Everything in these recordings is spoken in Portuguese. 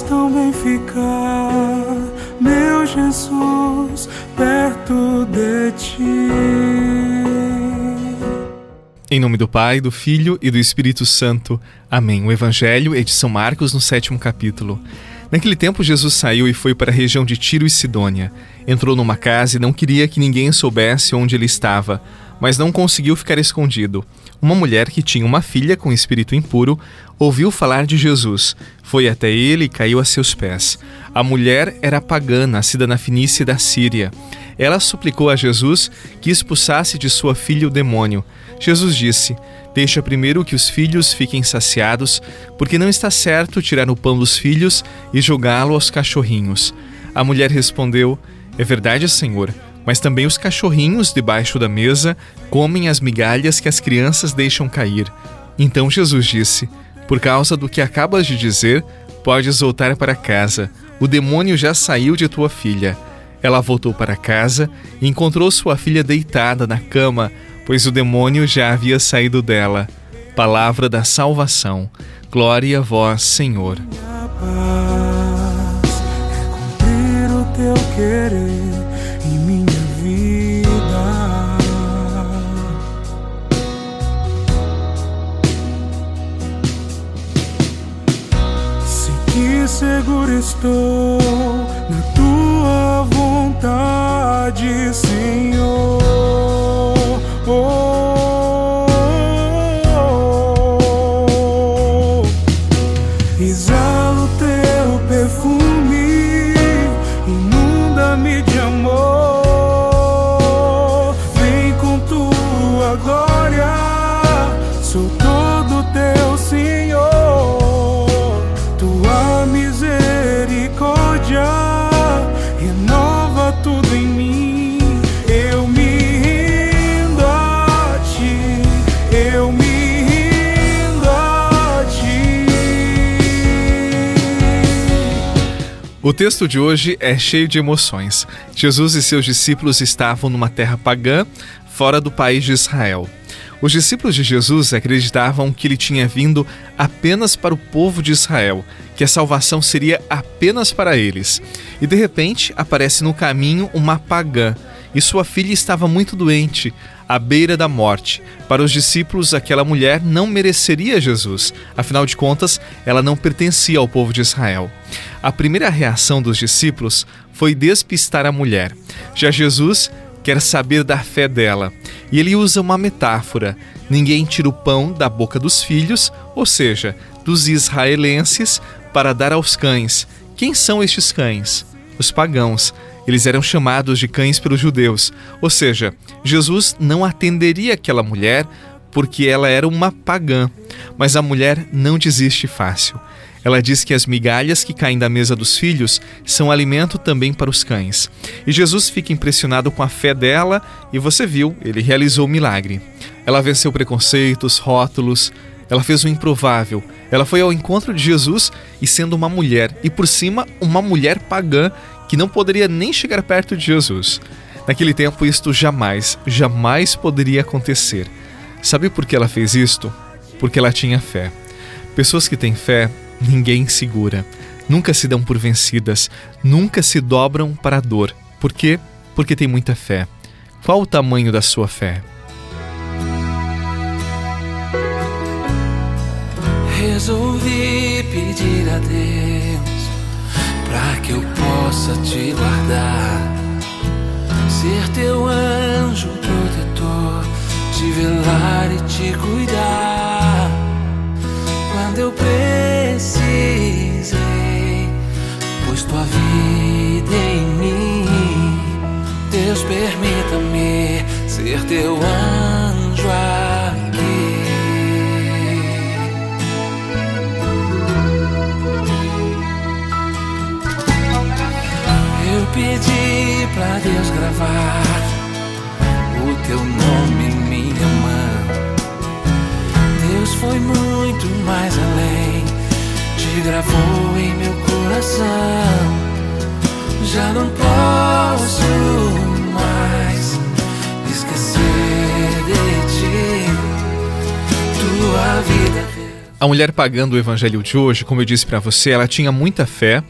tão bem ficar, meu Jesus, perto de ti. Em nome do Pai, do Filho e do Espírito Santo. Amém. O Evangelho de São Marcos, no sétimo capítulo. Naquele tempo, Jesus saiu e foi para a região de Tiro e Sidônia. Entrou numa casa e não queria que ninguém soubesse onde ele estava, mas não conseguiu ficar escondido. Uma mulher que tinha uma filha com espírito impuro ouviu falar de Jesus. Foi até ele e caiu a seus pés. A mulher era pagã, nascida na Finícia da Síria. Ela suplicou a Jesus que expulsasse de sua filha o demônio. Jesus disse: Deixa primeiro que os filhos fiquem saciados, porque não está certo tirar o pão dos filhos e jogá-lo aos cachorrinhos. A mulher respondeu: É verdade, Senhor, mas também os cachorrinhos debaixo da mesa comem as migalhas que as crianças deixam cair. Então Jesus disse: Por causa do que acabas de dizer, podes voltar para casa. O demônio já saiu de tua filha. Ela voltou para casa e encontrou sua filha deitada na cama, pois o demônio já havia saído dela. Palavra da salvação. Glória a vós, Senhor. Minha paz é cumprir o teu querer minha vida. Sei que seguro estou na tua vontade, Senhor. O texto de hoje é cheio de emoções. Jesus e seus discípulos estavam numa terra pagã, fora do país de Israel. Os discípulos de Jesus acreditavam que ele tinha vindo apenas para o povo de Israel, que a salvação seria apenas para eles. E de repente aparece no caminho uma pagã, e sua filha estava muito doente, à beira da morte. Para os discípulos, aquela mulher não mereceria Jesus, afinal de contas, ela não pertencia ao povo de Israel. A primeira reação dos discípulos foi despistar a mulher. Já Jesus quer saber da fé dela. E ele usa uma metáfora: ninguém tira o pão da boca dos filhos, ou seja, dos israelenses, para dar aos cães. Quem são estes cães? Os pagãos. Eles eram chamados de cães pelos judeus, ou seja, Jesus não atenderia aquela mulher porque ela era uma pagã. Mas a mulher não desiste fácil. Ela diz que as migalhas que caem da mesa dos filhos são alimento também para os cães. E Jesus fica impressionado com a fé dela e você viu, ele realizou o milagre. Ela venceu preconceitos, rótulos, ela fez o improvável. Ela foi ao encontro de Jesus e sendo uma mulher, e por cima, uma mulher pagã que não poderia nem chegar perto de Jesus. Naquele tempo, isto jamais, jamais poderia acontecer. Sabe por que ela fez isto? Porque ela tinha fé. Pessoas que têm fé ninguém segura. Nunca se dão por vencidas, nunca se dobram para a dor. Por quê? Porque tem muita fé. Qual o tamanho da sua fé? Resolvi pedir a Deus para que eu possa te guardar, ser teu anjo protetor, te velar e te cuidar. Quando eu precisei, pus tua vida em mim. Deus, permita-me ser teu anjo pedi pra Deus gravar o teu nome em minha mão. Deus foi muito mais além, te gravou em meu coração. Já não posso mais esquecer de ti, tua vida. A mulher pagando o evangelho de hoje, como eu disse para você, ela tinha muita fé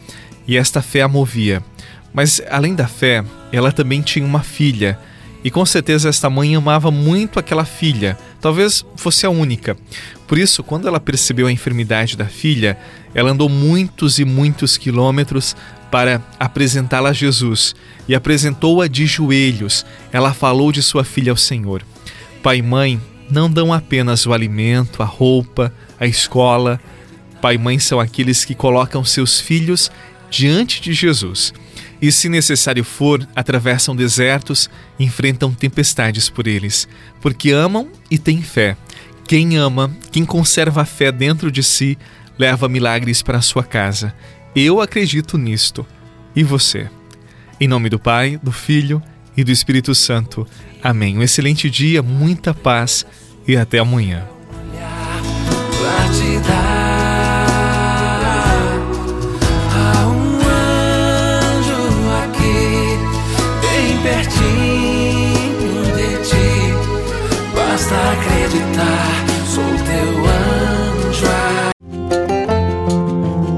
e esta fé a movia. Mas além da fé, ela também tinha uma filha. E com certeza esta mãe amava muito aquela filha, talvez fosse a única. Por isso, quando ela percebeu a enfermidade da filha, ela andou muitos e muitos quilômetros para apresentá-la a Jesus e apresentou-a de joelhos. Ela falou de sua filha ao Senhor. Pai e mãe não dão apenas o alimento, a roupa, a escola. Pai e mãe são aqueles que colocam seus filhos diante de Jesus e, se necessário for, atravessam desertos, enfrentam tempestades por eles, porque amam e têm fé. Quem ama, quem conserva a fé dentro de si, leva milagres para a sua casa. Eu acredito nisto. E você? Em nome do Pai, do Filho e do Espírito Santo. Amém. Um excelente dia, muita paz e até amanhã.